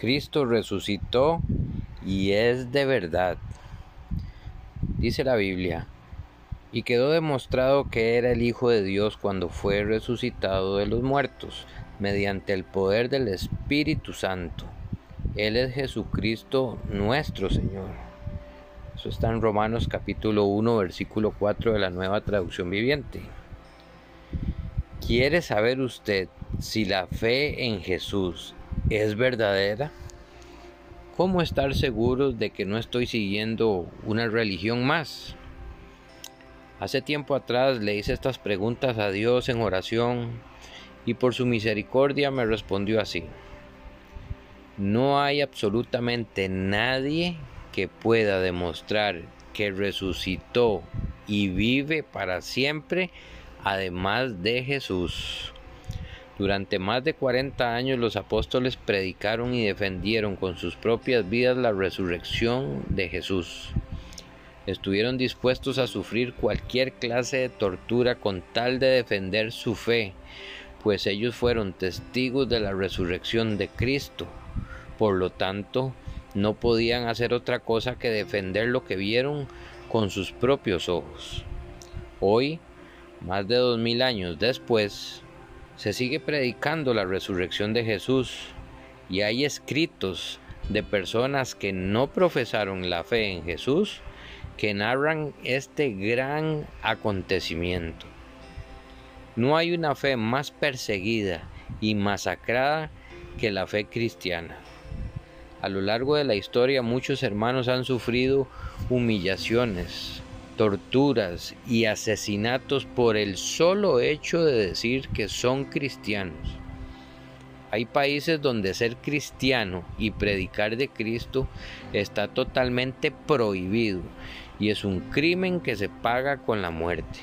Cristo resucitó y es de verdad. Dice la Biblia, y quedó demostrado que era el Hijo de Dios cuando fue resucitado de los muertos, mediante el poder del Espíritu Santo. Él es Jesucristo nuestro Señor. Eso está en Romanos capítulo 1, versículo 4 de la nueva traducción viviente. ¿Quiere saber usted si la fe en Jesús es verdadera? ¿Cómo estar seguros de que no estoy siguiendo una religión más? Hace tiempo atrás le hice estas preguntas a Dios en oración y por su misericordia me respondió así. No hay absolutamente nadie que pueda demostrar que resucitó y vive para siempre además de Jesús. Durante más de 40 años los apóstoles predicaron y defendieron con sus propias vidas la resurrección de Jesús. Estuvieron dispuestos a sufrir cualquier clase de tortura con tal de defender su fe, pues ellos fueron testigos de la resurrección de Cristo. Por lo tanto, no podían hacer otra cosa que defender lo que vieron con sus propios ojos. Hoy, más de dos mil años después, se sigue predicando la resurrección de Jesús y hay escritos de personas que no profesaron la fe en Jesús que narran este gran acontecimiento. No hay una fe más perseguida y masacrada que la fe cristiana. A lo largo de la historia muchos hermanos han sufrido humillaciones, torturas y asesinatos por el solo hecho de decir que son cristianos. Hay países donde ser cristiano y predicar de Cristo está totalmente prohibido y es un crimen que se paga con la muerte.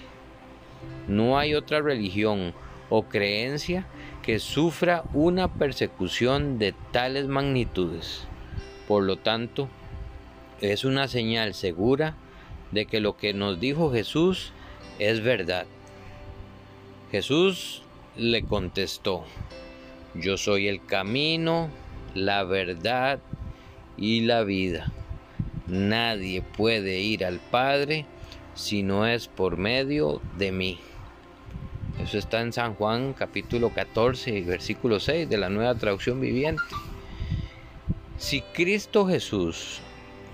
No hay otra religión o creencia que sufra una persecución de tales magnitudes. Por lo tanto, es una señal segura de que lo que nos dijo Jesús es verdad. Jesús le contestó, yo soy el camino, la verdad y la vida. Nadie puede ir al Padre si no es por medio de mí. Eso está en San Juan capítulo 14, versículo 6 de la nueva traducción viviente. Si Cristo Jesús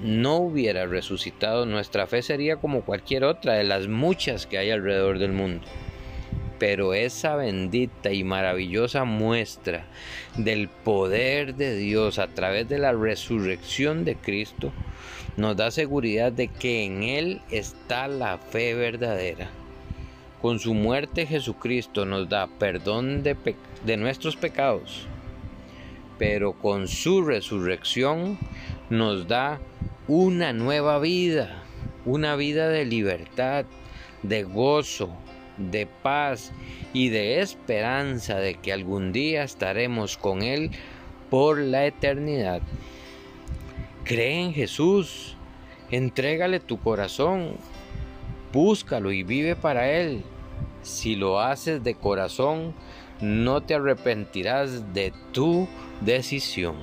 no hubiera resucitado, nuestra fe sería como cualquier otra de las muchas que hay alrededor del mundo. Pero esa bendita y maravillosa muestra del poder de Dios a través de la resurrección de Cristo nos da seguridad de que en Él está la fe verdadera. Con su muerte Jesucristo nos da perdón de, de nuestros pecados, pero con su resurrección nos da una nueva vida, una vida de libertad, de gozo, de paz y de esperanza de que algún día estaremos con Él por la eternidad. Cree en Jesús, entrégale tu corazón, búscalo y vive para Él. Si lo haces de corazón, no te arrepentirás de tu decisión.